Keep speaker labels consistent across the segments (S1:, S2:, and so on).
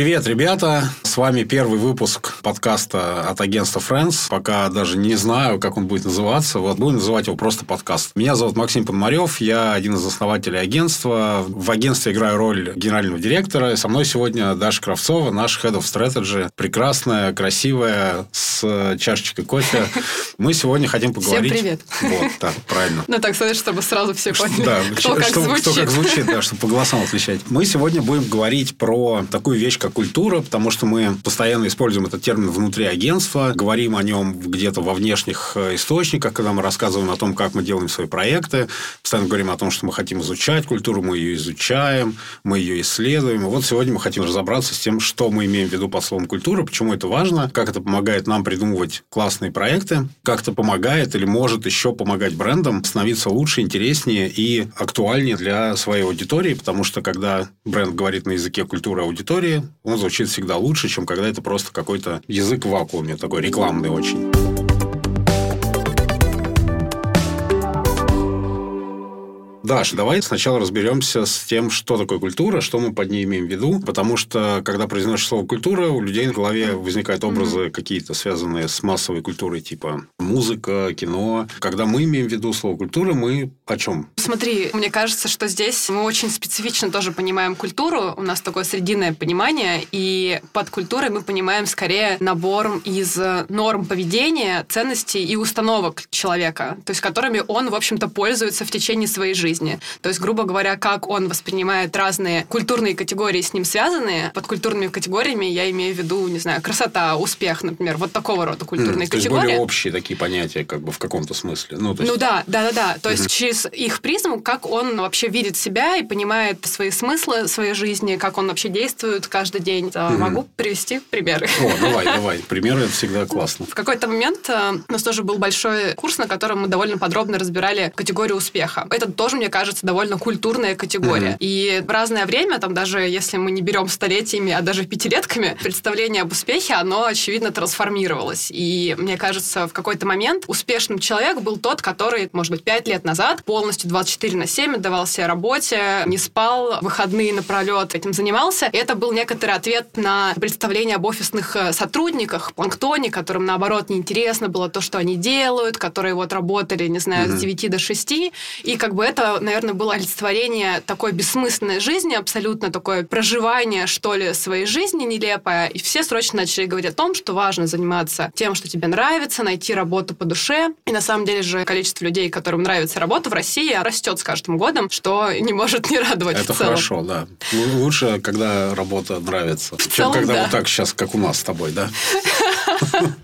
S1: Привет, ребята! С вами первый выпуск подкаста от агентства Friends. Пока даже не знаю, как он будет называться. Вот будем называть его просто подкаст. Меня зовут Максим Пономарев. Я один из основателей агентства. В агентстве играю роль генерального директора. И со мной сегодня Даша Кравцова, наш Head of Strategy. Прекрасная, красивая, с чашечкой кофе. Мы сегодня хотим поговорить...
S2: Всем привет.
S1: Вот, так, правильно.
S2: Ну, так сказать, чтобы сразу все поняли,
S1: да,
S2: кто, как звучит.
S1: кто как звучит, да, чтобы по голосам отличать. Мы сегодня будем говорить про такую вещь, как культура, потому что мы постоянно используем этот термин внутри агентства, говорим о нем где-то во внешних э, источниках, когда мы рассказываем о том, как мы делаем свои проекты, постоянно говорим о том, что мы хотим изучать культуру, мы ее изучаем, мы ее исследуем. И вот сегодня мы хотим разобраться с тем, что мы имеем в виду под словом культура, почему это важно, как это помогает нам придумывать классные проекты, как это помогает или может еще помогать брендам становиться лучше, интереснее и актуальнее для своей аудитории, потому что когда бренд говорит на языке культуры аудитории, он звучит всегда лучше, чем когда это просто какой-то язык в вакууме, такой рекламный очень. Даш, давай сначала разберемся с тем, что такое культура, что мы под ней имеем в виду, потому что, когда произносишь слово «культура», у людей в голове возникают образы mm-hmm. какие-то, связанные с массовой культурой, типа музыка, кино. Когда мы имеем в виду слово «культура», мы о чем?
S2: Смотри, мне кажется, что здесь мы очень специфично тоже понимаем культуру, у нас такое срединное понимание, и под культурой мы понимаем скорее набор из норм поведения, ценностей и установок человека, то есть которыми он, в общем-то, пользуется в течение своей жизни жизни. То есть, грубо говоря, как он воспринимает разные культурные категории с ним связанные. Под культурными категориями я имею в виду, не знаю, красота, успех, например, вот такого рода культурные mm, категории.
S1: То есть более общие такие понятия, как бы в каком-то смысле.
S2: Ну,
S1: есть...
S2: ну да, да, да, да. То mm-hmm. есть через их призму, как он вообще видит себя и понимает свои смыслы своей жизни, как он вообще действует каждый день. Mm-hmm. Могу привести примеры.
S1: О, давай, давай. Примеры всегда классно.
S2: В какой-то момент э, у нас тоже был большой курс, на котором мы довольно подробно разбирали категорию успеха. Это тоже, мне кажется, довольно культурная категория. Mm-hmm. И в разное время, там даже если мы не берем столетиями, а даже пятилетками, представление об успехе, оно, очевидно, трансформировалось. И мне кажется, в какой-то момент успешным человек был тот, который, может быть, пять лет назад полностью 24 на 7 отдавался работе, не спал, выходные напролет этим занимался. И это был некоторый ответ на представление об офисных э, сотрудниках, планктоне, которым, наоборот, неинтересно было то, что они делают, которые вот работали, не знаю, mm-hmm. с 9 до 6. И как бы это, наверное, наверное, было олицетворение такой бессмысленной жизни, абсолютно такое проживание, что ли, своей жизни нелепое. И все срочно начали говорить о том, что важно заниматься тем, что тебе нравится, найти работу по душе. И на самом деле же количество людей, которым нравится работа в России, растет с каждым годом, что не может не радовать
S1: Это
S2: в целом.
S1: хорошо, да. Лучше, когда работа нравится, в чем целом, когда да. вот так сейчас, как у нас с тобой, да?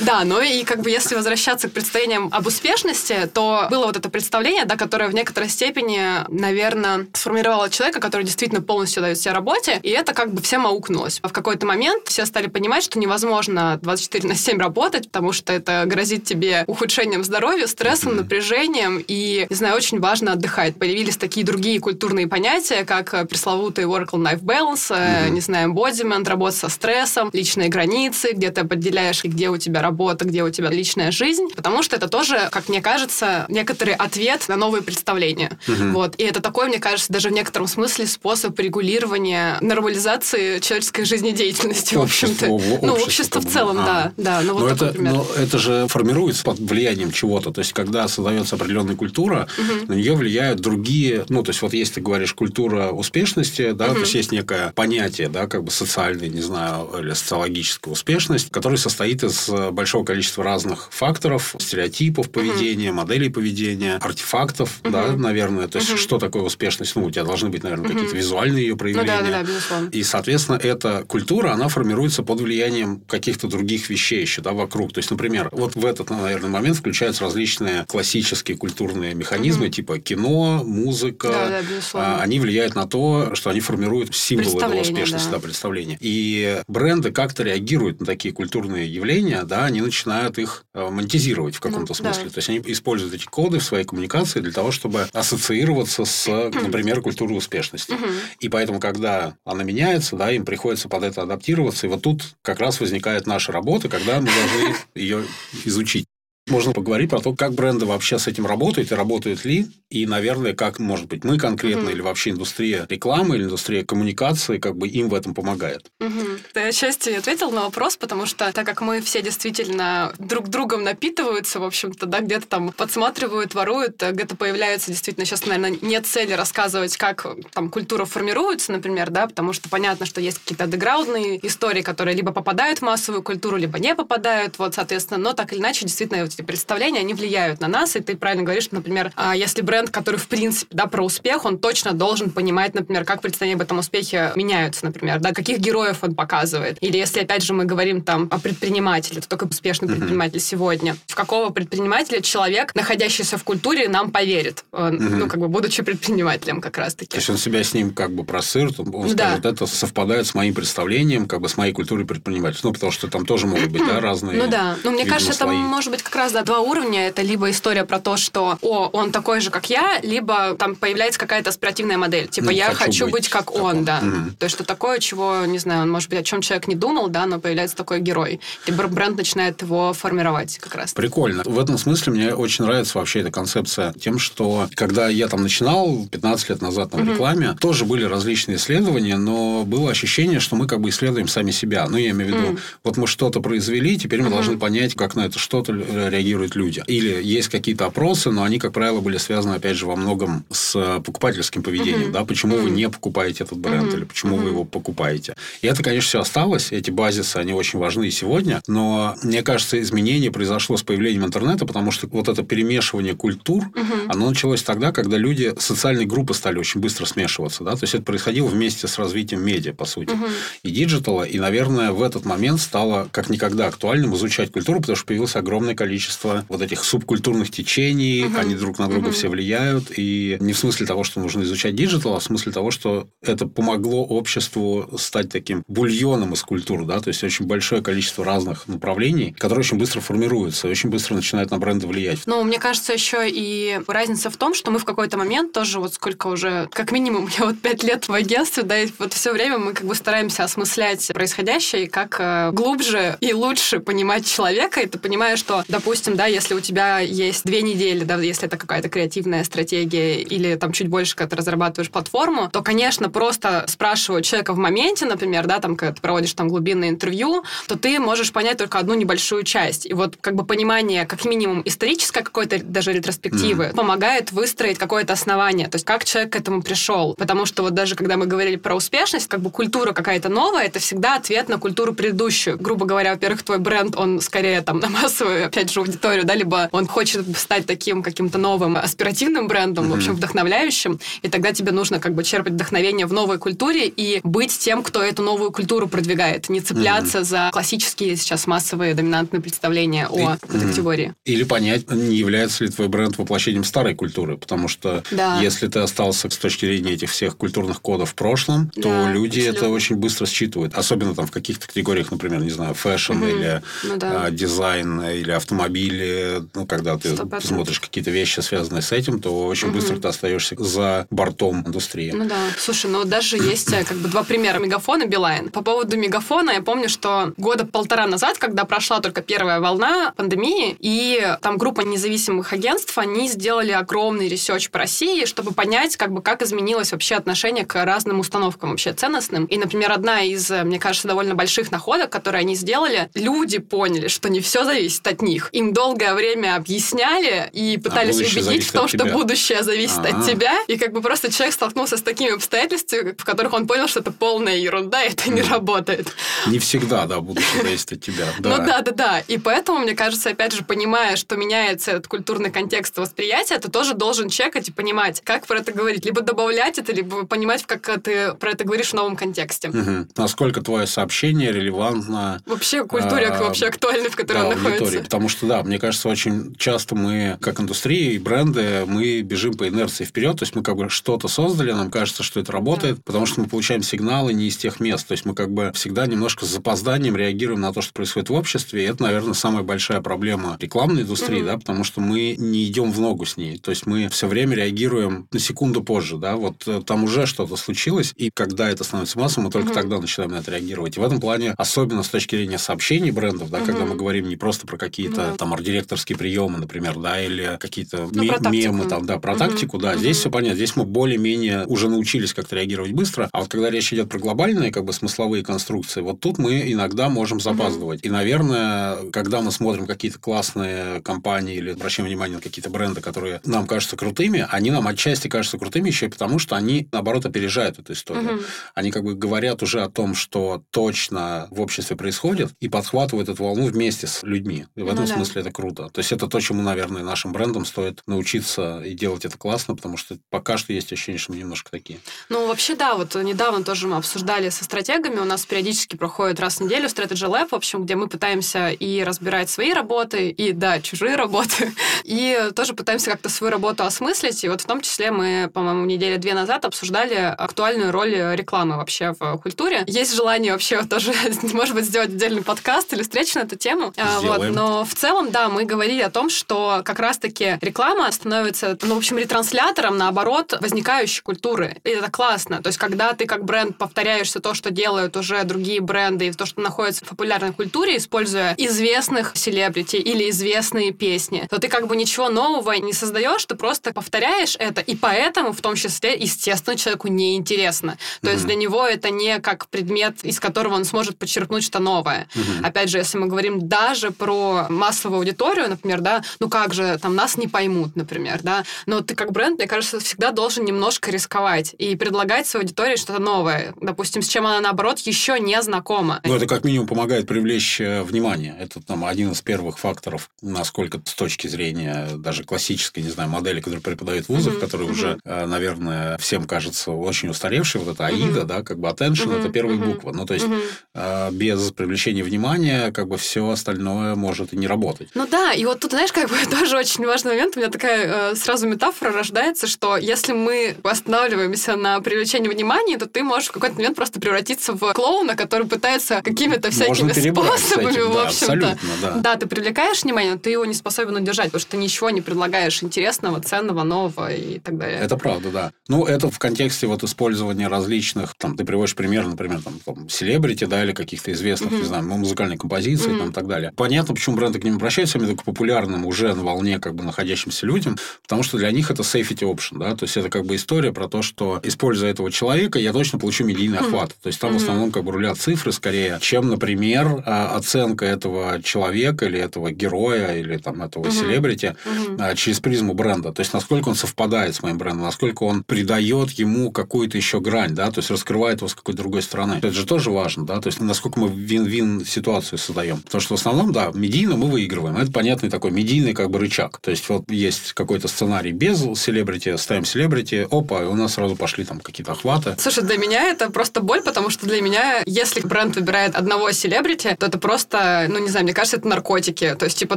S2: Да, но и как бы если возвращаться к представлениям об успешности, то было вот это представление, да, которое в некоторой степени, наверное, сформировало человека, который действительно полностью дает себе работе, и это как бы всем аукнулось. А в какой-то момент все стали понимать, что невозможно 24 на 7 работать, потому что это грозит тебе ухудшением здоровья, стрессом, напряжением, и, не знаю, очень важно отдыхать. Появились такие другие культурные понятия, как пресловутый work-life balance, mm-hmm. не знаю, embodiment, работа со стрессом, личные границы, где ты определяешь, где у тебя работа, где у тебя личная жизнь, потому что это тоже, как мне кажется, некоторый ответ на новые представления. Угу. Вот. И это такой, мне кажется, даже в некотором смысле способ регулирования нормализации человеческой жизнедеятельности, в общем-то. Ну, общество в целом, а. да. да ну, вот
S1: но, это, но это же формируется под влиянием чего-то. То есть, когда создается определенная культура, угу. на нее влияют другие... Ну, то есть, вот если ты говоришь культура успешности, да, угу. то есть, есть некое понятие, да, как бы социальной, не знаю, или социологическая успешность, которая состоит из большого количества разных факторов, стереотипов поведения, угу. моделей поведения, артефактов, угу. да, наверное. То есть, угу. что такое успешность? Ну, у тебя должны быть, наверное, угу. какие-то визуальные ее проявления.
S2: Ну, да, да, да, безусловно.
S1: И, соответственно, эта культура, она формируется под влиянием каких-то других вещей еще, да, вокруг. То есть, например, вот в этот, наверное, момент включаются различные классические культурные механизмы, угу. типа кино, музыка.
S2: Да, да, безусловно.
S1: А, они влияют на то, что они формируют символы этого успешности, да. да, представления. И бренды как-то реагируют на такие культурные явления, да, они начинают их э, монетизировать в каком-то ну, смысле. Да. То есть, они используют эти коды в своей коммуникации для того, чтобы ассоциироваться с, например, культурой успешности. И поэтому, когда она меняется, да, им приходится под это адаптироваться. И вот тут как раз возникает наша работа, когда мы должны ее изучить. Можно поговорить про то, как бренды вообще с этим работают и работают ли. И, наверное, как, может быть, мы конкретно угу. или вообще индустрия рекламы или индустрия коммуникации как бы им в этом помогает.
S2: Угу. Ты отчасти ответил на вопрос, потому что так как мы все действительно друг другом напитываются, в общем-то, да, где-то там подсматривают, воруют, где-то появляются действительно сейчас, наверное, нет цели рассказывать, как там культура формируется, например, да, потому что понятно, что есть какие-то андеграундные истории, которые либо попадают в массовую культуру, либо не попадают, вот, соответственно, но так или иначе, действительно, эти представления, они влияют на нас, и ты правильно говоришь, что, например, а, если бренд, который, в принципе, да, про успех, он точно должен понимать, например, как представления об этом успехе меняются, например, да, каких героев он показывает. Или если, опять же, мы говорим там о предпринимателе, то только успешный mm-hmm. предприниматель сегодня, в какого предпринимателя человек, находящийся в культуре, нам поверит, mm-hmm. ну, как бы, будучи предпринимателем как раз-таки.
S1: То есть он себя с ним как бы просырт, он да. скажет, это совпадает с моим представлением, как бы с моей культурой предпринимательства. Ну, потому что там тоже могут быть, да, разные
S2: Ну да, но мне кажется,
S1: слои.
S2: там может быть как раз, да, два уровня. Это либо история про то, что, о, он такой же, как я, либо там появляется какая-то аспиративная модель. Типа, ну, я хочу, хочу быть, быть как, как он, да. Угу. То есть, что такое, чего, не знаю, он, может быть, о чем человек не думал, да, но появляется такой герой. И бренд начинает его формировать как раз.
S1: Прикольно. В этом смысле мне очень нравится вообще эта концепция тем, что когда я там начинал 15 лет назад на угу. рекламе, тоже были различные исследования, но было ощущение, что мы как бы исследуем сами себя. Ну, я имею в виду, угу. вот мы что-то произвели, теперь мы угу. должны понять, как на это что-то реагируют люди. Или есть какие-то опросы, но они, как правило, были связаны, опять же, во многом с покупательским поведением, угу. да, почему угу. вы не покупаете этот бренд угу. или почему угу. вы его покупаете. И это, конечно, все осталось, эти базисы, они очень важны и сегодня, но мне кажется, изменение произошло с появлением интернета, потому что вот это перемешивание культур, угу. оно началось тогда, когда люди, социальные группы стали очень быстро смешиваться, да, то есть это происходило вместе с развитием медиа, по сути, угу. и digital а, и, наверное, в этот момент стало как никогда актуальным изучать культуру, потому что появилось огромное количество вот этих субкультурных течений, угу. они друг на друга угу. все влияют, и не в смысле того, что нужно изучать digital, а в смысле того, что это помогло обществу стать таким бульоном из культур, да, то есть очень большое количество разных направлений, которые очень быстро формируются, очень быстро начинают на бренды влиять.
S2: Ну, мне кажется, еще и разница в том, что мы в какой-то момент тоже вот сколько уже, как минимум, я вот пять лет в агентстве, да, и вот все время мы как бы стараемся осмыслять происходящее и как э, глубже и лучше понимать человека, и ты понимаешь, что, допустим, да, если у тебя есть две недели, да, если это какая-то креативная стратегия или там чуть больше, когда ты разрабатываешь платформу, то, конечно, просто спрашивать человека в моменте, например, да, там, когда ты проводишь там глубинное интервью, то ты можешь понять только одну небольшую часть. И вот как бы понимание, как минимум, исторической какой-то даже ретроспективы mm-hmm. помогает выстроить какое-то основание, то есть как человек к этому пришел. Потому что вот даже когда мы говорили про успешность, как бы культура какая-то новая, это всегда ответ на культуру предыдущую. Грубо говоря, во-первых, твой бренд, он скорее там на массовую, опять же, аудиторию, да, либо он хочет стать таким каким-то новым аспиративным брендом, mm-hmm. в общем, вдохновляющим, и тогда тебе нужно как бы черпать вдохновение в новой культуре и быть тем, кто эту новую культуру продвигает, не цепляться mm-hmm. за классические сейчас массовые доминантные представления о и, этой категории.
S1: Или понять, не является ли твой бренд воплощением старой культуры, потому что да. если ты остался с точки зрения этих всех культурных кодов в прошлом, то да, люди абсолютно. это очень быстро считывают, особенно там в каких-то категориях, например, не знаю, fashion угу. или ну, да. а, дизайн или автомобили, ну когда ты 100%. смотришь какие-то вещи, связанные с этим, то очень угу. быстро ты остаешься за бортом индустрии.
S2: Ну да, слушай, ну даже есть э, как бы два примера Мегафона и Билайн. По поводу Мегафона я помню, что года полтора назад, когда прошла только первая волна пандемии, и там группа независимых агентств, они сделали огромный research по России, чтобы понять, как бы, как изменилось вообще отношение к разным установкам вообще ценностным. И, например, одна из, мне кажется, довольно больших находок, которые они сделали, люди поняли, что не все зависит от них. Им долгое время объясняли и пытались а убедить в том, что будущее зависит А-а-а. от тебя. И как бы просто человек столкнулся с такими обстоятельствами, в которых он понял, что это полная ерунда, и это не работает.
S1: Не всегда, да, будущее зависит от тебя.
S2: Ну да, да, да. И поэтому, мне кажется, опять же, понимая, что меняется этот культурный контекст восприятия, ты тоже должен чекать и понимать, как про это говорить. Либо добавлять это, либо понимать, как ты про это говоришь в новом контексте.
S1: Угу. Насколько твое сообщение релевантно...
S2: Вообще культуре а, вообще актуальной, в которой он находится.
S1: Потому что, да, мне кажется, очень часто мы, как индустрия и бренды, мы бежим по инерции вперед, то есть мы как бы что-то создали, нам кажется, что это работает, потому что мы получаем сигналы не из тех мест. То есть мы как бы всегда немножко с запозданием реагируем на то, что происходит в обществе. И это, наверное, самая большая проблема рекламной индустрии, угу. да, потому что мы не идем в ногу с ней. То есть мы все время реагируем на секунду позже, да, вот э, там уже что-то случилось, и когда это становится массой, мы только угу. тогда начинаем на это реагировать. И в этом плане, особенно с точки зрения сообщений брендов, да, угу. когда мы говорим не просто про какие-то там арт-директорские приемы, например, да, или какие-то
S2: ну,
S1: ме- мемы, там, да, про угу. тактику, да. Угу. Здесь все понятно. Здесь мы более-менее уже научились как-то реагировать быстро. А вот когда речь идет про глобальные, как бы, смысловые конструкции, вот тут мы иногда можем запаздывать. Угу. И, наверное, когда мы смотрим какие-то классные компании или обращаем внимание на какие-то бренды, которые нам кажутся крутыми, они нам отчасти кажутся крутыми еще и потому, что они, наоборот, опережают эту историю. Угу. Они как бы говорят уже о том, что точно в обществе происходит, и подхватывают эту волну вместе с людьми. И в этом ну, да. Смысле это круто. То есть это то, чему, наверное, нашим брендам стоит научиться и делать это классно, потому что пока что есть ощущение, что мы немножко такие.
S2: Ну, вообще, да, вот недавно тоже мы обсуждали со стратегами, у нас периодически проходит раз в неделю Strategy Lab, в общем, где мы пытаемся и разбирать свои работы, и, да, чужие работы, и тоже пытаемся как-то свою работу осмыслить, и вот в том числе мы, по-моему, недели две назад обсуждали актуальную роль рекламы вообще в культуре. Есть желание вообще тоже, может быть, сделать отдельный подкаст или встречу на эту тему. А, вот. Но в целом, да, мы говорили о том, что как раз-таки реклама становится, ну, в общем, ретранслятором, наоборот, возникающей культуры. И это классно. То есть, когда ты как бренд повторяешься то, что делают уже другие бренды, и то, что находится в популярной культуре, используя известных селебрити или известные песни, то ты как бы ничего нового не создаешь, ты просто повторяешь это, и поэтому в том числе, естественно, человеку неинтересно. То mm-hmm. есть для него это не как предмет, из которого он сможет подчеркнуть что новое. Mm-hmm. Опять же, если мы говорим даже про массовую аудиторию, например, да, ну как же, там нас не поймут, например, да, но ты как бренд, мне кажется, всегда должен немножко рисковать и предлагать своей аудитории что-то новое, допустим, с чем она, наоборот, еще не знакома.
S1: Ну, это как минимум помогает привлечь э, внимание. Это там один из первых факторов, насколько с точки зрения даже классической, не знаю, модели, которую преподают в вузах, mm-hmm. которые mm-hmm. уже, э, наверное, всем кажется очень устаревшей, вот это AIDA, mm-hmm. да, как бы attention, mm-hmm. это первая mm-hmm. буква. Ну, то есть, mm-hmm. без привлечения внимания, как бы все остальное может и не работать.
S2: Ну да, и вот тут, знаешь, как бы тоже очень важный момент, у меня такая э, сразу метафора рождается, что если мы останавливаемся на привлечении внимания, то ты можешь в какой-то момент просто превратиться в клоуна, который пытается какими-то всякими способами, этим, в общем-то. Да, да, ты привлекаешь внимание, но ты его не способен удержать, потому что ты ничего не предлагаешь интересного, ценного, нового и так далее.
S1: Это правда, да. Ну, это в контексте вот использования различных, там, ты приводишь пример, например, там, селебрити, да, или каких-то известных, mm-hmm. не знаю, музыкальной композиции mm-hmm. там, и так далее. Понятно, почему бренды к ним обращаются, именно к популярным уже на волне как бы находящимся людям, потому что для них это safety option, да, то есть это как бы история про то, что используя этого человека, я точно получу медийный mm-hmm. охват. То есть там mm-hmm. в основном как бы рулят цифры скорее, чем, например, а, оценка этого человека или этого героя или там этого mm-hmm. селебрити mm-hmm. через призму бренда. То есть насколько он совпадает с моим брендом, насколько он придает ему какую-то еще грань, да, то есть раскрывает его с какой-то другой стороны. Это же тоже важно, да, то есть насколько мы вин-вин ситуацию создаем. Потому что в основном, да, медийно мы выигрываем. Это понятный такой медийный как бы рычаг. То есть вот есть какой-то сценарий без селебрити, ставим селебрити, опа, и у нас сразу пошли там какие-то охваты.
S2: Слушай, для меня это просто боль, потому что для меня, если бренд выбирает одного селебрити, то это просто, ну не знаю, мне кажется, это наркотики. То есть, типа,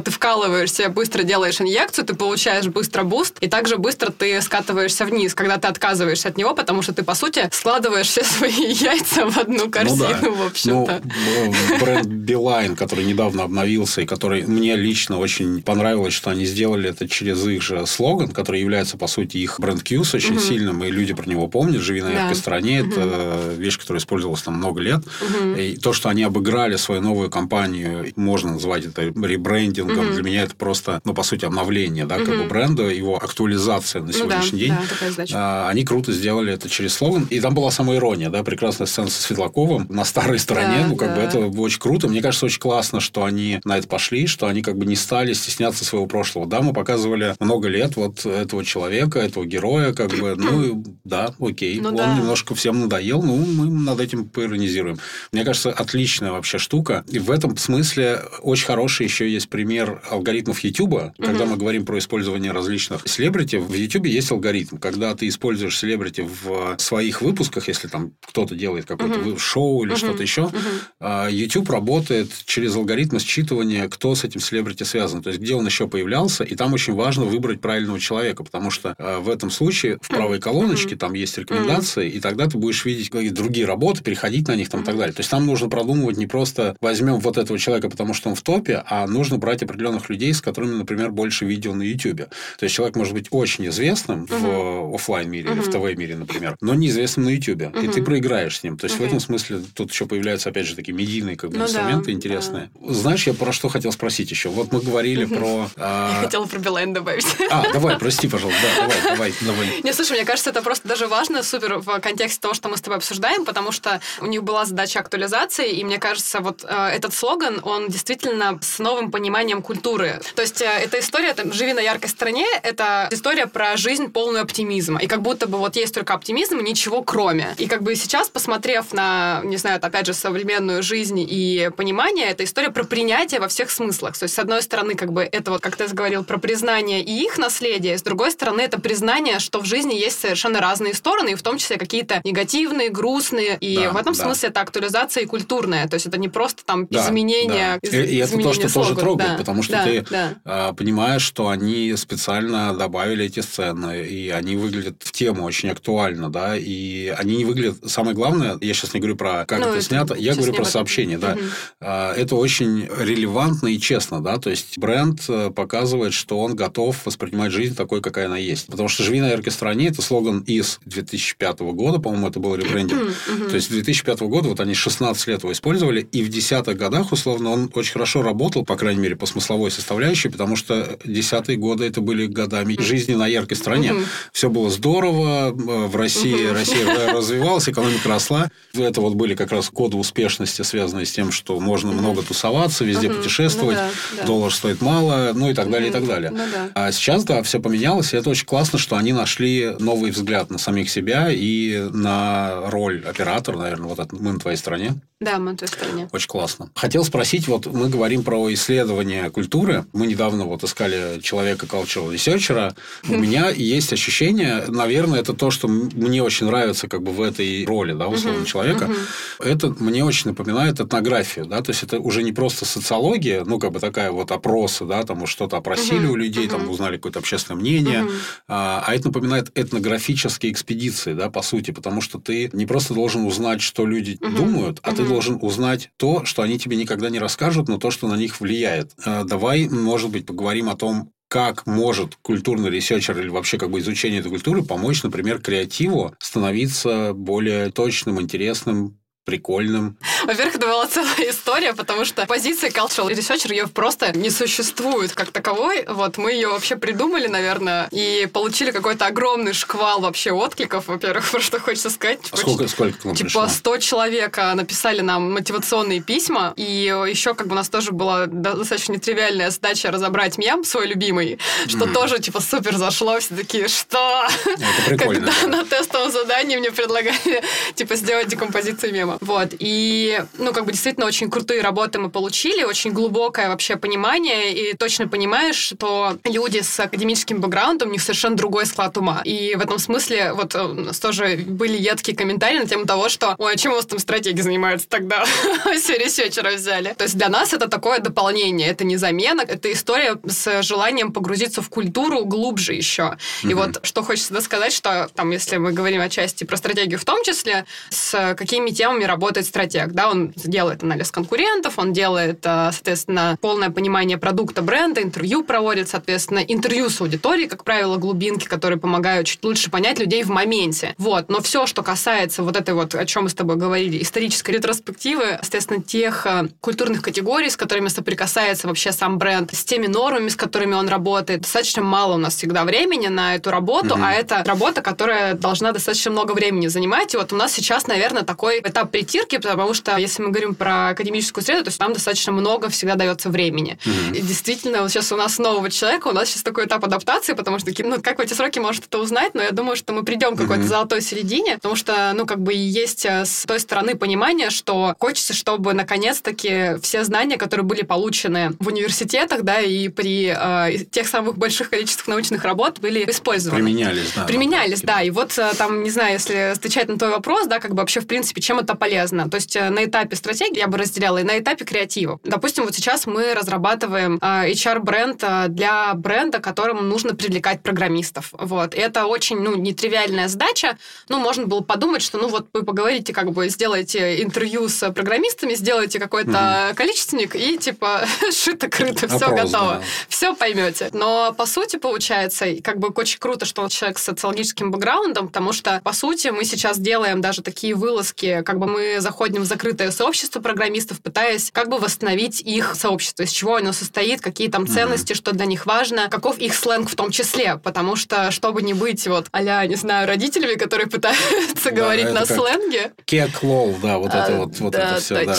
S2: ты вкалываешься, быстро делаешь инъекцию, ты получаешь быстро boost, и также быстро ты скатываешься вниз, когда ты отказываешься от него, потому что ты, по сути, складываешь все свои яйца в одну корзину, ну, да. в общем-то.
S1: Ну, бренд Билайн, который недавно обновился, и который мне лично очень понравилось, что они сделали это через их же слоган, который является, по сути, их бренд Qs очень угу. сильным, и люди про него помнят. «Живи на яркой да. стране» угу. – это вещь, которая использовалась там много лет. Угу. И то, что они обыграли свою новую компанию, можно назвать это ребрендингом. Угу. Для меня это просто, ну, по сути, обновление, да, угу. как бы бренда, его актуализация на сегодняшний ну, да, день. Да. А, они круто сделали это через слоган. И там была самая ирония, да, прекрасная сцена со Светлаковым на старой стороне. Да, ну, как да. бы это очень круто. Мне кажется, очень классно, что они на это пошли, что они как бы не стали стесняться своего прошлого. Да, мы показывали много лет вот этого человека, этого героя, как бы, ну, да, окей. Ну, Он да. немножко всем надоел, ну, мы над этим поиронизируем. Мне кажется, отличная вообще штука. И в этом смысле очень хороший еще есть пример алгоритмов YouTube. Когда угу. мы говорим про использование различных селебрити, в YouTube есть алгоритм. Когда ты используешь селебрити в своих выпусках, если там кто-то делает какое-то угу. шоу или угу. что-то еще, угу. YouTube работает через алгоритм считывания, кто с этим селебрити связан. То есть, где он еще появлялся. И там очень важно выбрать правильного человека, потому что э, в этом случае в правой колоночке mm-hmm. там есть рекомендации, mm-hmm. и тогда ты будешь видеть какие-то другие работы, переходить на них там mm-hmm. и так далее. То есть там нужно продумывать не просто возьмем вот этого человека, потому что он в топе, а нужно брать определенных людей, с которыми, например, больше видео на YouTube. То есть человек может быть очень известным mm-hmm. в офлайн мире mm-hmm. или в ТВ мире, например, но неизвестным на YouTube, mm-hmm. и ты проиграешь с ним. То есть в этом смысле тут еще появляются опять же такие медийные как бы, ну, инструменты да, интересные. Да. Знаешь, я про что хотел спросить? Спросить еще. Вот мы говорили про...
S2: Я хотела про Билайн добавить.
S1: А, давай, прости, пожалуйста. Да, давай, давай, давай.
S2: Не, слушай, мне кажется, это просто даже важно супер в контексте того, что мы с тобой обсуждаем, потому что у них была задача актуализации, и мне кажется, вот э, этот слоган, он действительно с новым пониманием культуры. То есть э, эта история, там, «Живи на яркой стране», это история про жизнь полную оптимизма. И как будто бы вот есть только оптимизм, ничего кроме. И как бы сейчас, посмотрев на, не знаю, опять же, современную жизнь и понимание, это история про принятие во всех смыслах. То есть, с одной стороны, как бы это вот, как ты говорил, про признание и их наследие, с другой стороны, это признание, что в жизни есть совершенно разные стороны, и в том числе какие-то негативные, грустные. И да, в этом да. смысле это актуализация и культурная. То есть это не просто там да, изменение.
S1: Да. Из, и, и это то, что слоган. тоже трогает, да, потому что да, ты да. А, понимаешь, что они специально добавили эти сцены, и они выглядят в тему очень актуально, да, и они не выглядят... Самое главное, я сейчас не говорю про как ну, это, это снято, я говорю про сообщение, да. Угу. Это очень релевантно и честно, да, то есть бренд э, показывает, что он готов воспринимать жизнь такой, какая она есть. Потому что «Живи на яркой стране» – это слоган из 2005 года, по-моему, это был ребрендинг. То есть, с 2005 года вот они 16 лет его использовали, и в десятых годах, условно, он очень хорошо работал, по крайней мере, по смысловой составляющей, потому что десятые годы это были годами жизни на яркой стране. Все было здорово, э, в России Россия развивалась, экономика росла. Это вот были как раз коды успешности, связанные с тем, что можно много тусоваться, везде путешествовать, ну доллар стоит мало, ну и так далее, и так далее. Ну а сейчас, да, все поменялось, и это очень классно, что они нашли новый взгляд на самих себя и на роль оператора, наверное, вот мы на твоей стороне.
S2: Да, мы на твоей стороне.
S1: Очень классно. Хотел спросить, вот мы говорим про исследование культуры. Мы недавно вот искали человека cultural researcher. У меня есть ощущение, наверное, это то, что мне очень нравится как бы в этой роли, да, условно, человека. Это мне очень напоминает этнографию, да, то есть это уже не просто социология, ну, как бы такая вот опросы, да, там что-то опросили у людей, там узнали какое-то общественное мнение, а, а это напоминает этнографические экспедиции, да, по сути, потому что ты не просто должен узнать, что люди думают, а ты должен узнать то, что они тебе никогда не расскажут, но то, что на них влияет. А, давай, может быть, поговорим о том, как может культурный researcher или вообще как бы изучение этой культуры помочь, например, креативу становиться более точным, интересным, прикольным.
S2: Во-первых, это была целая история, потому что позиция cultural researcher ее просто не существует как таковой. Вот мы ее вообще придумали, наверное, и получили какой-то огромный шквал вообще откликов. Во-первых, про что хочется сказать.
S1: А сколько, сколько к нам
S2: Типа пришло? 100 человек написали нам мотивационные письма, и еще как бы у нас тоже была достаточно нетривиальная задача разобрать мем свой любимый, что mm. тоже типа супер зашло, все такие, что?
S1: Это прикольно.
S2: Когда на тестовом задании мне предлагали типа сделать декомпозицию мема. Вот. И, ну, как бы действительно очень крутые работы мы получили, очень глубокое вообще понимание, и точно понимаешь, что люди с академическим бэкграундом, у них совершенно другой склад ума. И в этом смысле вот э, у нас тоже были едкие комментарии на тему того, что ой, а чем у вас там стратеги занимаются тогда? Все ресерчера взяли. То есть для нас это такое дополнение, это не замена, это история с желанием погрузиться в культуру глубже еще. И вот что хочется сказать, что там, если мы говорим о части про стратегию в том числе, с какими темами работает стратег. Да? Он делает анализ конкурентов, он делает, э, соответственно, полное понимание продукта, бренда, интервью проводит, соответственно, интервью с аудиторией, как правило, глубинки, которые помогают чуть лучше понять людей в моменте. Вот. Но все, что касается вот этой вот, о чем мы с тобой говорили, исторической ретроспективы, соответственно, тех э, культурных категорий, с которыми соприкасается вообще сам бренд, с теми нормами, с которыми он работает, достаточно мало у нас всегда времени на эту работу, mm-hmm. а это работа, которая должна достаточно много времени занимать. И вот у нас сейчас, наверное, такой этап притирки, потому что если мы говорим про академическую среду, то есть там достаточно много всегда дается времени. Mm-hmm. И действительно, вот сейчас у нас нового человека, у нас сейчас такой этап адаптации, потому что ну, как в эти сроки может это узнать, но я думаю, что мы придем к какой-то mm-hmm. золотой середине, потому что, ну, как бы есть э, с той стороны понимание, что хочется, чтобы наконец-таки все знания, которые были получены в университетах, да, и при э, тех самых больших количествах научных работ были использованы.
S1: Применялись, да.
S2: Применялись, да. И вот э, там, не знаю, если отвечать на твой вопрос, да, как бы вообще, в принципе, чем это полезно. То есть э, на этапе стратегии я бы разделяла и на этапе креатива. Допустим, вот сейчас мы разрабатываем э, HR-бренд э, для бренда, которому нужно привлекать программистов. Вот. И это очень, ну, нетривиальная задача. Ну, можно было подумать, что, ну, вот вы поговорите, как бы сделаете интервью с программистами, сделаете какой-то mm-hmm. количественник и, типа, шито-крыто, все готово. Да. Все поймете. Но, по сути, получается, как бы очень круто, что человек с социологическим бэкграундом, потому что, по сути, мы сейчас делаем даже такие вылазки, как бы мы заходим в закрытое сообщество программистов, пытаясь как бы восстановить их сообщество, из чего оно состоит, какие там ценности, mm-hmm. что для них важно, каков их сленг в том числе, потому что, чтобы не быть вот а не знаю, родителями, которые пытаются говорить на сленге.
S1: Кек лол, да, вот это вот, вот это все, да.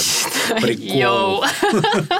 S1: Прикол.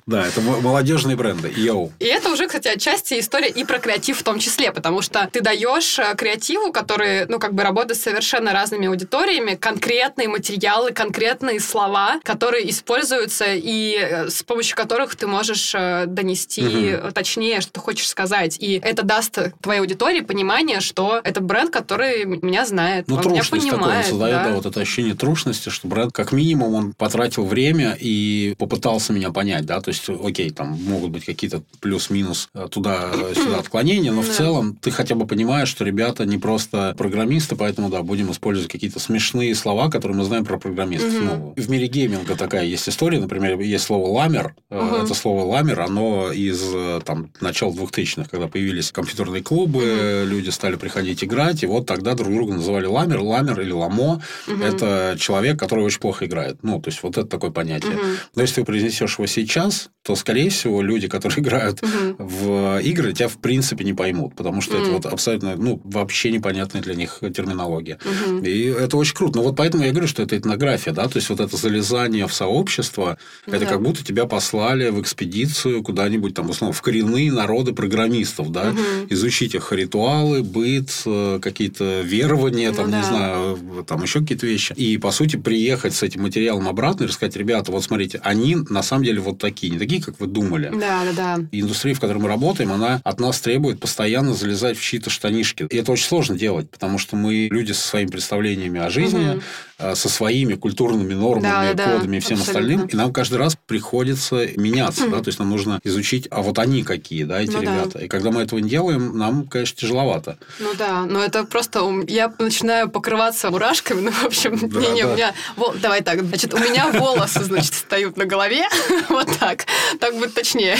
S1: Да, это молодежные бренды. Yo.
S2: И это уже, кстати, отчасти история и про креатив в том числе, потому что ты даешь э, креативу, который, ну, как бы работает с совершенно разными аудиториями, конкретные материалы, конкретные слова, которые используются и э, с помощью которых ты можешь э, донести угу. точнее, что ты хочешь сказать. И это даст твоей аудитории понимание, что это бренд, который меня знает,
S1: ну,
S2: он меня понимает.
S1: Такое создает, да? да, вот это ощущение трушности, что бренд как минимум он потратил время и попытался меня понять, да, то есть, окей, там могут быть какие-то плюс-минус э, туда-сюда отклонения, но в целом ты хотя бы понимаешь, что ребята не просто программисты, поэтому, да, будем использовать какие-то смешные слова, которые мы знаем про программистов. Ну, в мире гейминга такая есть история, например, есть слово «ламер», это слово «ламер», оно из э, там, начала 2000-х, когда появились компьютерные клубы, люди стали приходить играть, и вот тогда друг друга называли ламер, ламер или ламо. Это человек, который очень плохо играет. Ну, то есть, вот это такое понятие. Но если ты произнесешь его сейчас, то, скорее всего, люди, которые играют в игры, тебя в принципе не поймут, потому что это вот абсолютно, ну, вообще непонятная для них терминология. И это очень круто. Но вот поэтому я говорю, что это этнография, да, то есть, вот это залезание в сообщество, это как будто тебя послали в экспедицию куда-нибудь там, условно, в коренные народы программистов, да, изучить их ритуалы, быт, э, какие-то верования, там, ну, не знаю, там еще какие-то вещи. И, по сути, приехать с этим материалом обратно и рассказать, ребята, вот смотрите, они на самом деле вот такие, не такие, как вы думали.
S2: Да, да, да.
S1: И индустрия, в которой мы работаем, она от нас требует постоянно залезать в чьи-то штанишки. И это очень сложно делать, потому что мы люди со своими представлениями о жизни, угу. Со своими культурными нормами, да, кодами да, и всем абсолютно. остальным. И нам каждый раз приходится меняться, да, то есть нам нужно изучить, а вот они какие, да, эти ну, ребята. Да. И когда мы этого не делаем, нам, конечно, тяжеловато.
S2: Ну да, но это просто я начинаю покрываться мурашками, ну, в общем, да, не, не, да. у меня... Давай так, значит, у меня волосы, значит, встают на голове, вот так, так будет точнее.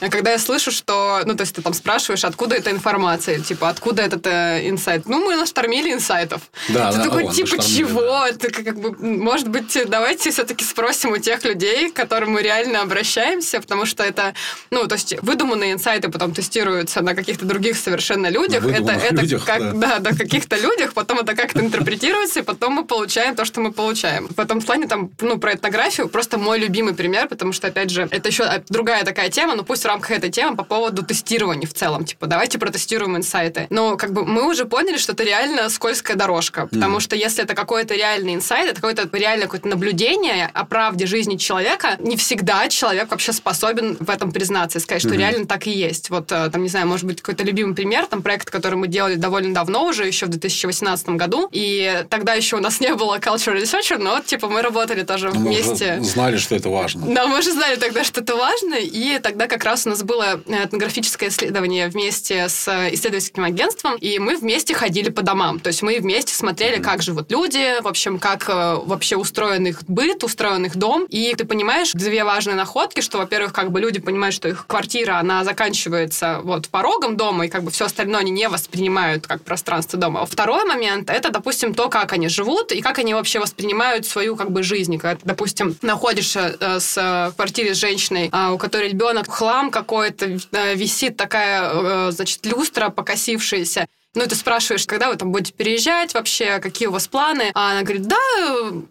S2: А когда я слышу, что... Ну, то есть ты там спрашиваешь, откуда эта информация, типа, откуда этот э, инсайт? Ну, мы наштормили инсайтов.
S1: Да,
S2: ты такой, типа, чего? Да. Это как бы, может быть, давайте все-таки спросим у тех людей, к которым мы реально обращаемся, потому что это, ну, то есть выдуманные инсайты потом тестируются на каких-то других совершенно людях. Это, это людях, как, да, да, каких-то людях, потом это как-то интерпретируется, и потом мы получаем то, что мы получаем. В этом плане там, ну, про этнографию просто мой любимый пример, потому что, опять же, это еще другая такая тема, но пусть в рамках этой темы по поводу тестирования в целом. Типа, давайте протестируем инсайты. Но как бы мы уже поняли, что это реально скользкая дорожка, потому mm. что если это какой-то реальный инсайт, это какое-то реально какое-то наблюдение о правде жизни человека, не всегда человек вообще способен в этом признаться и сказать, что mm-hmm. реально так и есть. Вот э, там, не знаю, может быть, какой-то любимый пример, там проект, который мы делали довольно давно уже, еще в 2018 году, и тогда еще у нас не было culture researcher, но вот, типа, мы работали тоже
S1: мы
S2: вместе.
S1: знали, что это важно.
S2: Да, мы же знали тогда, что это важно, и тогда как раз у нас было этнографическое исследование вместе с исследовательским агентством, и мы вместе ходили по домам. То есть мы вместе смотрели, mm-hmm. как живут люди, в общем, как э, вообще устроен их быт, устроен их дом. И ты понимаешь две важные находки, что, во-первых, как бы люди понимают, что их квартира, она заканчивается вот порогом дома, и как бы все остальное они не воспринимают как пространство дома. А второй момент — это, допустим, то, как они живут и как они вообще воспринимают свою как бы жизнь. Когда допустим, находишься э, с, в квартире с женщиной, э, у которой ребенок хлам какой-то, э, висит такая, э, значит, люстра покосившаяся, ну, ты спрашиваешь, когда вы там будете переезжать вообще, какие у вас планы? А она говорит, да,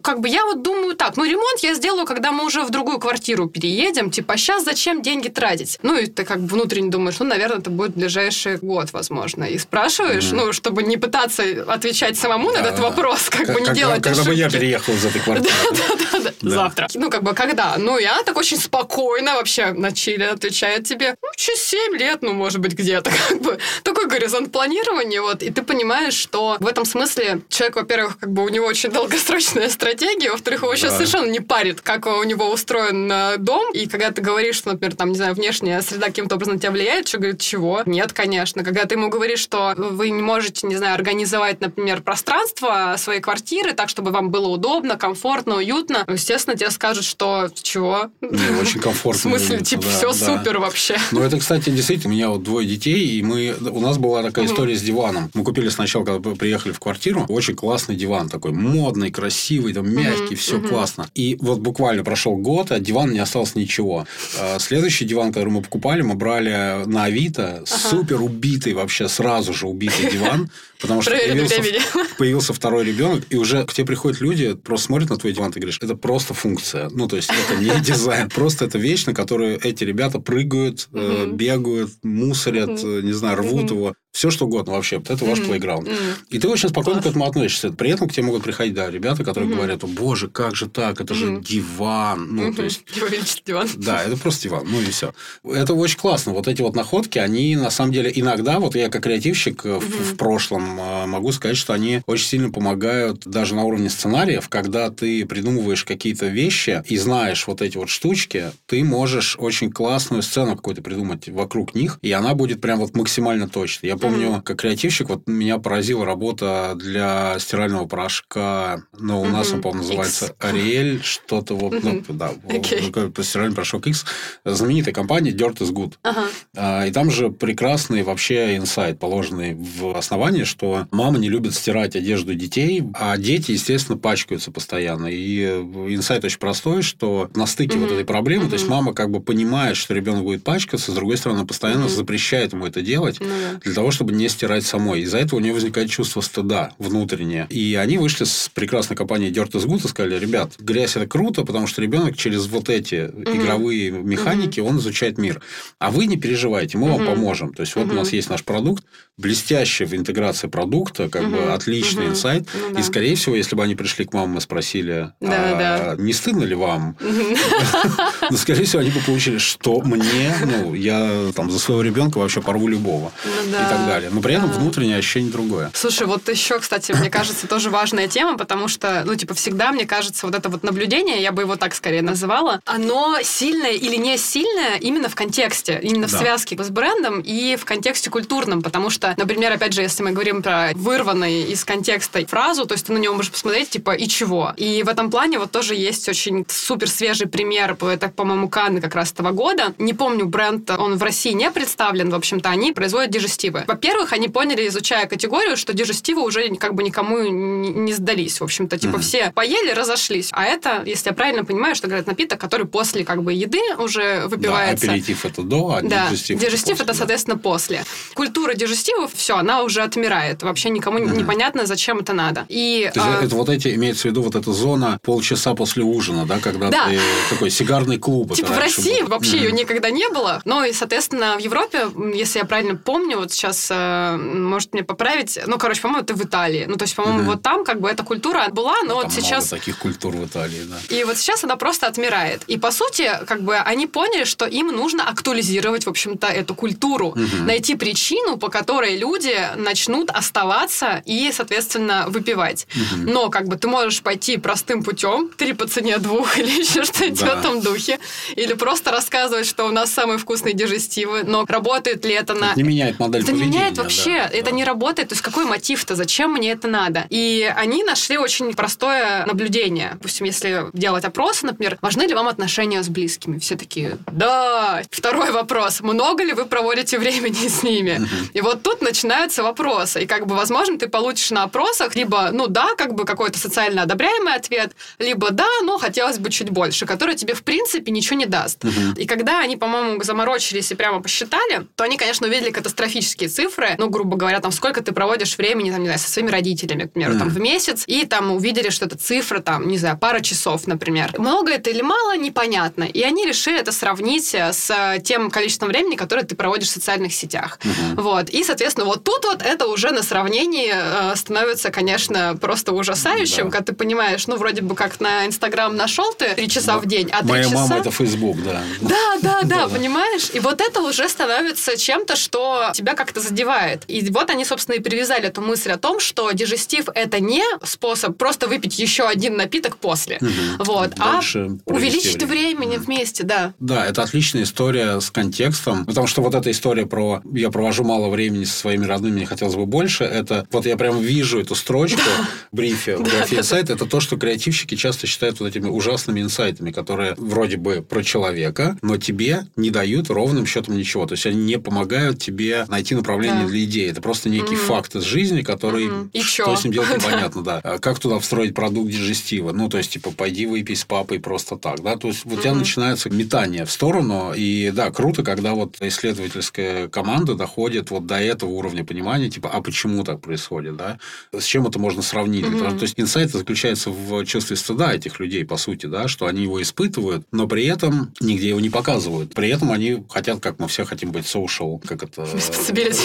S2: как бы я вот думаю так, ну, ремонт я сделаю, когда мы уже в другую квартиру переедем, типа, сейчас зачем деньги тратить? Ну, и ты как бы внутренне думаешь, ну, наверное, это будет ближайший год, возможно. И спрашиваешь, mm-hmm. ну, чтобы не пытаться отвечать самому да, на этот вопрос, как, как бы не
S1: как,
S2: делать
S1: Когда
S2: ошибки.
S1: бы я переехал из этой квартиры.
S2: Да, да, да, завтра. Ну, как бы, когда? Ну, я так очень спокойно вообще на чиле отвечает тебе, ну, через 7 лет, ну, может быть, где-то, как бы. Такой горизонт планирования, вот, и ты понимаешь, что в этом смысле человек, во-первых, как бы у него очень долгосрочная стратегия, во-вторых, его сейчас да. совершенно не парит, как у него устроен э, дом. И когда ты говоришь, что, например, там, не знаю, внешняя среда каким-то образом на тебя влияет, что говорит, чего? Нет, конечно. Когда ты ему говоришь, что вы не можете, не знаю, организовать, например, пространство своей квартиры так, чтобы вам было удобно, комфортно, уютно, естественно, тебе скажут, что чего?
S1: Не, очень комфортно.
S2: В смысле, типа, все супер вообще.
S1: Ну, это, кстати, действительно, у меня вот двое детей, и мы, у нас была такая история с диваном. Мы купили сначала, когда приехали в квартиру, очень классный диван такой, модный, красивый, там, мягкий, угу, все угу. классно. И вот буквально прошел год, а диван не осталось ничего. А следующий диван, который мы покупали, мы брали на Авито, ага. супер убитый вообще, сразу же убитый диван, потому что появился, появился второй ребенок, и уже к тебе приходят люди, просто смотрят на твой диван, ты говоришь, это просто функция. Ну, то есть, это не дизайн, просто это вещь, на которую эти ребята прыгают, бегают, мусорят, не знаю, рвут его все что угодно вообще. Вот это ваш плейграунд. И ты очень спокойно к этому относишься. При этом к тебе могут приходить, да, ребята, которые говорят, о боже, как же так, это же диван. Ну, то есть...
S2: диван.
S1: Да, это просто диван, ну и все. Это очень классно. Вот эти вот находки, они на самом деле иногда, вот я как креативщик mm-hmm. в, прошлом а, могу сказать, что они очень сильно помогают даже на уровне сценариев, когда ты придумываешь какие-то вещи и знаешь вот эти вот штучки, ты можешь очень классную сцену какую-то придумать вокруг них, и она будет прям вот максимально точной. Я помню, mm-hmm. как креативщик, вот меня поразила работа для стирального порошка, но у mm-hmm. нас он, по-моему, называется Ариэль, что-то вот, mm-hmm. ну, да, okay. стиральный порошок X, знаменитая компания Dirt is Good. Uh-huh. И там же прекрасный вообще инсайт, положенный в основании, что мама не любит стирать одежду детей, а дети, естественно, пачкаются постоянно. И инсайт очень простой, что на стыке mm-hmm. вот этой проблемы, mm-hmm. то есть мама как бы понимает, что ребенок будет пачкаться, с другой стороны, постоянно mm-hmm. запрещает ему это делать mm-hmm. для того, чтобы не стирать самой. Из-за этого у нее возникает чувство стыда внутреннее. И они вышли с прекрасной компанией Dirt is Good и сказали, ребят, грязь это круто, потому что ребенок через вот эти угу. игровые механики, угу. он изучает мир. А вы не переживайте, мы угу. вам поможем. То есть, вот у нас есть наш продукт, блестящий в интеграции продукта, как бы отличный инсайт. Ну, да. И, скорее всего, если бы они пришли к вам и спросили, а, не стыдно ли вам? Ну, скорее всего, они бы получили, что мне, ну, я там за своего ребенка вообще порву любого. Ну и так далее. Но при этом внутреннее ощущение другое.
S2: Слушай, вот еще, кстати, мне кажется, тоже важная тема, потому что, ну, типа, всегда, мне кажется, вот это вот наблюдение, я бы его так скорее называла, оно сильное или не сильное именно в контексте, именно в связке с брендом и в контексте культурном, потому что, например, опять же, если мы говорим про вырванный из контекста фразу, то есть ты на него можешь посмотреть, типа, и чего. И в этом плане вот тоже есть очень супер свежий пример, это, по-моему, Канны как раз этого года. Не помню, бренд, он в России не представлен, в общем-то, они производят дижестивы. Во-первых, они поняли, изучая категорию, что дижестивы уже как бы никому не сдались. В общем-то, типа mm-hmm. все поели, разошлись. А это, если я правильно понимаю, что говорят напиток, который после как бы еды уже выпивается.
S1: Да, аперитив это до, а
S2: да, дижестив, дижестив это, после, это, соответственно, после. Культура дижестивов, все, она уже отмирает. Вообще никому mm-hmm. непонятно, зачем это надо. И,
S1: То есть, а... это вот эти, имеется в виду вот эта зона полчаса после ужина, да, когда да. ты такой сигарный клуб.
S2: Типа в России был. вообще mm-hmm. ее никогда не было. Но и, соответственно, в Европе, если я правильно помню, вот сейчас э, может мне поправить. Ну, короче, по-моему, это в Италии. Ну, то есть, по-моему, угу. вот там как бы эта культура была, но ну, вот сейчас...
S1: таких культур в Италии, да.
S2: И вот сейчас она просто отмирает. И, по сути, как бы они поняли, что им нужно актуализировать, в общем-то, эту культуру. Угу. Найти причину, по которой люди начнут оставаться и, соответственно, выпивать. Угу. Но, как бы, ты можешь пойти простым путем, три по цене двух или еще что-нибудь да. в этом духе. Или просто рассказывать, что у нас самые вкусные дижестивы. Но работает ли это на...
S1: Это не меняет модель
S2: это
S1: поведения.
S2: Меняет вообще. Да, это да. не работает. То есть какой мотив-то? Зачем мне это надо? И они нашли очень простое наблюдение. Допустим, если делать опросы, например, важны ли вам отношения с близкими? Все такие, да. Второй вопрос. Много ли вы проводите времени с ними? И вот тут начинаются вопросы. И как бы, возможно, ты получишь на опросах либо, ну да, как бы какой-то социально одобряемый ответ, либо да, но хотелось бы чуть больше, который тебе, в принципе, ничего не даст. И когда они, по-моему, заморочились и прямо посчитали, то они, конечно, увидели катастрофические цифры. Ну, грубо говоря, там, сколько ты проводишь времени, там, не знаю, со своими родителями, к примеру, mm. там, в месяц, и там увидели, что это цифра, там, не знаю, пара часов, например. Много это или мало, непонятно. И они решили это сравнить э, с тем количеством времени, которое ты проводишь в социальных сетях. Mm-hmm. Вот. И, соответственно, вот тут вот это уже на сравнении э, становится, конечно, просто ужасающим, да. когда ты понимаешь, ну, вроде бы как на Инстаграм нашел ты три часа да. в день, а
S1: Моя
S2: часа...
S1: мама это Фейсбук, да.
S2: Да, да, да, понимаешь? И вот это уже становится чем-то, что тебя как-то задевает. И вот они, собственно, и привязали эту мысль о том, что дижестив – это не способ просто выпить еще один напиток после, угу. вот, а увеличить времени угу. вместе, да.
S1: Да, это отличная история с контекстом, потому что вот эта история про «я провожу мало времени со своими родными, мне хотелось бы больше», это вот я прям вижу эту строчку в брифе, в графе инсайт, это то, что креативщики часто считают вот этими ужасными инсайтами, которые вроде бы про человека, но тебе не дают ровным счетом ничего. То есть, они не помогают тебе найти направление направление да. для идеи. Это просто некий угу. факт из жизни, который...
S2: Угу. И
S1: что с ним делать непонятно, да. А как туда встроить продукт дежестива? Ну, то есть, типа, пойди выпей с папой просто так, да. То есть, вот у тебя начинается метание в сторону, и да, круто, когда вот исследовательская команда доходит вот до этого уровня понимания, типа, а почему так происходит, да? С чем это можно сравнить? То есть, инсайт заключается в чувстве стыда этих людей, по сути, да, что они его испытывают, но при этом нигде его не показывают. При этом они хотят, как мы все хотим быть social, как это...
S2: Responsibility.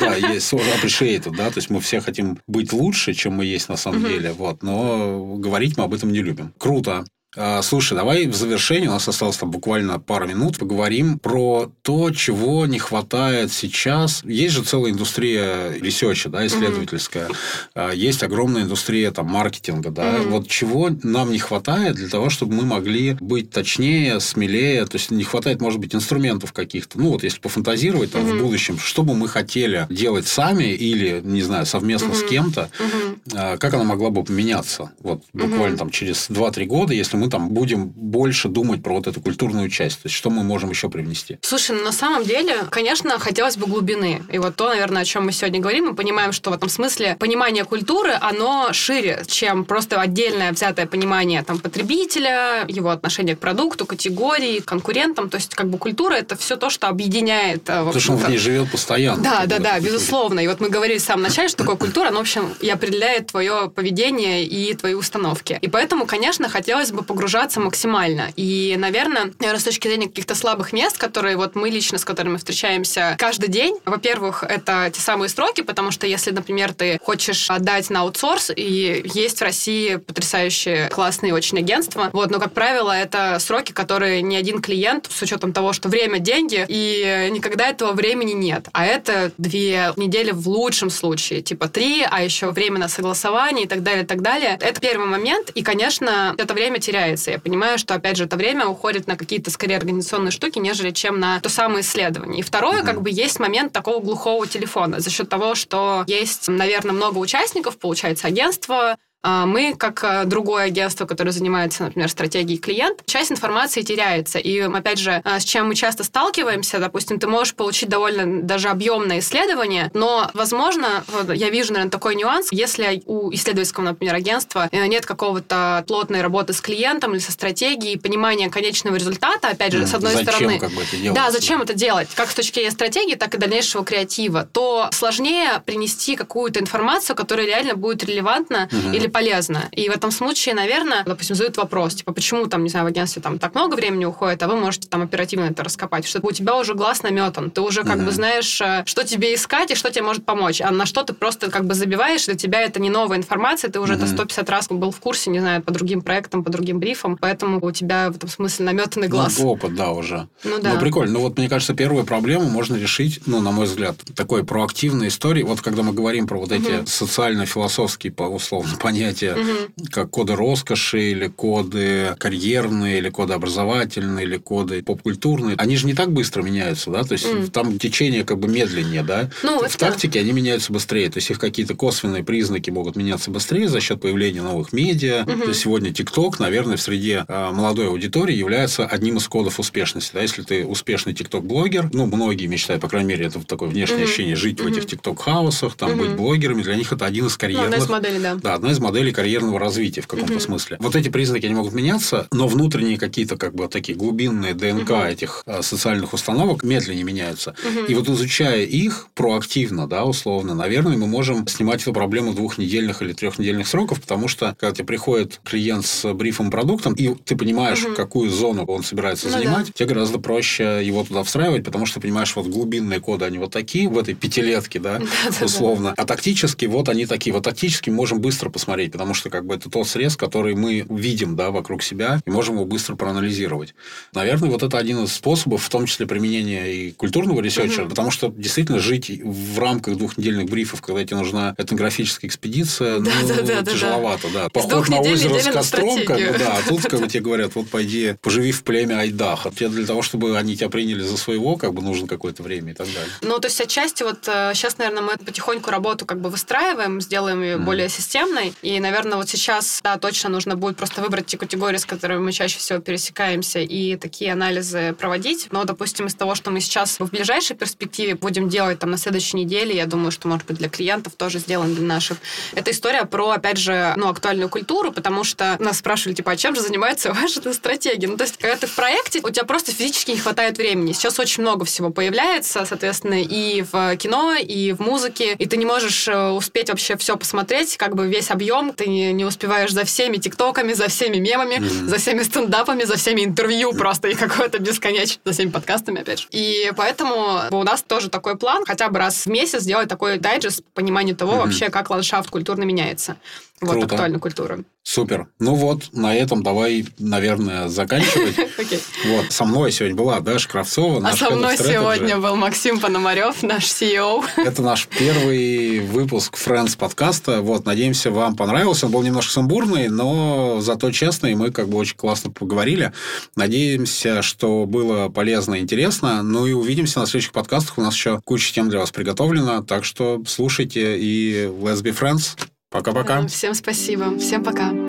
S1: Да, есть appreciated, да, то есть мы все хотим быть лучше, чем мы есть на самом деле, вот, но говорить мы об этом не любим. Круто. А, слушай, давай в завершении, у нас осталось там буквально пару минут, поговорим про то, чего не хватает сейчас. Есть же целая индустрия research а, да, исследовательская. Mm-hmm. Есть огромная индустрия там, маркетинга. Да. Mm-hmm. Вот чего нам не хватает для того, чтобы мы могли быть точнее, смелее. То есть, не хватает, может быть, инструментов каких-то. Ну, вот если пофантазировать там, mm-hmm. в будущем, что бы мы хотели делать сами или, не знаю, совместно mm-hmm. с кем-то, mm-hmm. как она могла бы поменяться? Вот буквально mm-hmm. там через 2-3 года, если мы мы там будем больше думать про вот эту культурную часть. То есть, что мы можем еще привнести?
S2: Слушай, ну, на самом деле, конечно, хотелось бы глубины. И вот то, наверное, о чем мы сегодня говорим, мы понимаем, что в этом смысле понимание культуры, оно шире, чем просто отдельное взятое понимание там, потребителя, его отношение к продукту, категории, конкурентам. То есть, как бы культура – это все то, что объединяет.
S1: Э, Потому что он в ней живет постоянно.
S2: Да, да, да, безусловно. И вот мы говорили в самом начале, что такое культура, она, в общем, и определяет твое поведение и твои установки. И поэтому, конечно, хотелось бы погружаться максимально. И, наверное, наверное, с точки зрения каких-то слабых мест, которые вот мы лично, с которыми встречаемся каждый день, во-первых, это те самые строки, потому что если, например, ты хочешь отдать на аутсорс, и есть в России потрясающие классные очень агентства, вот, но, как правило, это сроки, которые ни один клиент, с учетом того, что время – деньги, и никогда этого времени нет. А это две недели в лучшем случае, типа три, а еще время на согласование и так далее, и так далее. Это первый момент, и, конечно, это время теряется теряется. Я понимаю, что, опять же, это время уходит на какие-то, скорее, организационные штуки, нежели чем на то самое исследование. И второе, mm-hmm. как бы, есть момент такого глухого телефона за счет того, что есть, наверное, много участников, получается, агентство, мы, как а, другое агентство, которое занимается, например, стратегией клиент, часть информации теряется. И, опять же, а, с чем мы часто сталкиваемся, допустим, ты можешь получить довольно даже объемное исследование, но, возможно, я вижу, наверное, такой нюанс, если у исследовательского, например, агентства э, нет какого-то плотной работы с клиентом или со стратегией, понимания конечного результата, опять же, mm, с одной
S1: зачем,
S2: стороны...
S1: Как бы это делать?
S2: Да, зачем это делать? Как с точки зрения стратегии, так и дальнейшего креатива, то сложнее принести какую-то информацию, которая реально будет релевантна mm-hmm. или полезно. И в этом случае, наверное, допустим, задают вопрос, типа, почему там, не знаю, в агентстве там так много времени уходит, а вы можете там оперативно это раскопать, что у тебя уже глаз наметан, ты уже как mm-hmm. бы знаешь, э, что тебе искать и что тебе может помочь, а на что ты просто как бы забиваешь, для тебя это не новая информация, ты уже mm-hmm. это 150 раз был в курсе, не знаю, по другим проектам, по другим брифам, поэтому у тебя в этом смысле наметанный глаз.
S1: Ну, опыт, да, уже.
S2: Ну, да.
S1: Ну, прикольно. Ну, вот, мне кажется, первую проблему можно решить, ну, на мой взгляд, такой проактивной истории. Вот, когда мы говорим про вот эти mm-hmm. социально-философские, условно, понятия, mm-hmm как коды роскоши, или коды карьерные, или коды образовательные, или коды поп-культурные, они же не так быстро меняются, да, то есть mm. там течение как бы медленнее, да.
S2: Ну,
S1: в тактике они меняются быстрее, то есть их какие-то косвенные признаки могут меняться быстрее за счет появления новых медиа. Mm-hmm. То есть сегодня TikTok, наверное, в среде а, молодой аудитории является одним из кодов успешности, да, если ты успешный TikTok-блогер, ну, многие мечтают, по крайней мере, это такое внешнее mm-hmm. ощущение, жить mm-hmm. в этих TikTok-хаусах, там, mm-hmm. быть блогерами, для них это один из карьерных... Ну, одна из
S2: моделей, да.
S1: Да, одна из моделей карьерного развития в каком-то угу. смысле. Вот эти признаки, они могут меняться, но внутренние какие-то как бы такие глубинные ДНК угу. этих а, социальных установок медленнее меняются. Угу. И вот изучая их проактивно, да, условно, наверное, мы можем снимать эту проблему двухнедельных или трехнедельных сроков, потому что когда тебе приходит клиент с брифом продуктом, и ты понимаешь, угу. какую зону он собирается ну, занимать, да. тебе гораздо проще его туда встраивать, потому что понимаешь, вот глубинные коды, они вот такие в этой пятилетке, да, условно. А тактически вот они такие. Вот тактически можем быстро посмотреть, потому что как бы это тот срез, который мы видим да, вокруг себя, и можем его быстро проанализировать. Наверное, вот это один из способов, в том числе применения и культурного research а, угу. потому что действительно жить в рамках двухнедельных брифов, когда тебе нужна этнографическая экспедиция, да, ну, да, да, тяжеловато, да. да. Поход на озеро с костром, как бы, да, а тут как бы тебе говорят, вот пойди, поживи в племя Айдаха. Тебе для того, чтобы они тебя приняли за своего, как бы нужно какое-то время и так далее.
S2: Ну, то есть отчасти вот сейчас, э, наверное, мы потихоньку работу как бы выстраиваем, сделаем ее mm. более системной, И, наверное, вот сейчас, да, точно нужно будет просто выбрать те категории, с которыми мы чаще всего пересекаемся, и такие анализы проводить. Но, допустим, из того, что мы сейчас в ближайшей перспективе будем делать там на следующей неделе, я думаю, что, может быть, для клиентов тоже сделаем для наших. Это история про, опять же, ну, актуальную культуру, потому что нас спрашивали, типа, а чем же занимается ваша стратегия? Ну, то есть, когда ты в проекте, у тебя просто физически не хватает времени. Сейчас очень много всего появляется, соответственно, и в кино, и в музыке, и ты не можешь э, успеть вообще все посмотреть, как бы весь объем, ты не, не успеваешь за всеми тиктоками, за всеми мемами, mm-hmm. за всеми стендапами, за всеми интервью просто и какое-то бесконечно, за всеми подкастами, опять же. И поэтому у нас тоже такой план, хотя бы раз в месяц сделать такой дайджест понимания того mm-hmm. вообще, как ландшафт культурно меняется. Вот Круто. актуальную культуру.
S1: Супер. Ну вот, на этом давай, наверное, заканчивать. okay. Вот, со мной сегодня была Даша Кравцова.
S2: А со мной сегодня был Максим Пономарев, наш CEO.
S1: Это наш первый выпуск Friends подкаста. Вот, надеемся, вам понравился. Он был немножко сумбурный, но зато честный. Мы как бы очень классно поговорили. Надеемся, что было полезно и интересно. Ну и увидимся на следующих подкастах. У нас еще куча тем для вас приготовлена. Так что слушайте и let's be friends. Пока-пока.
S2: Всем спасибо. Всем пока.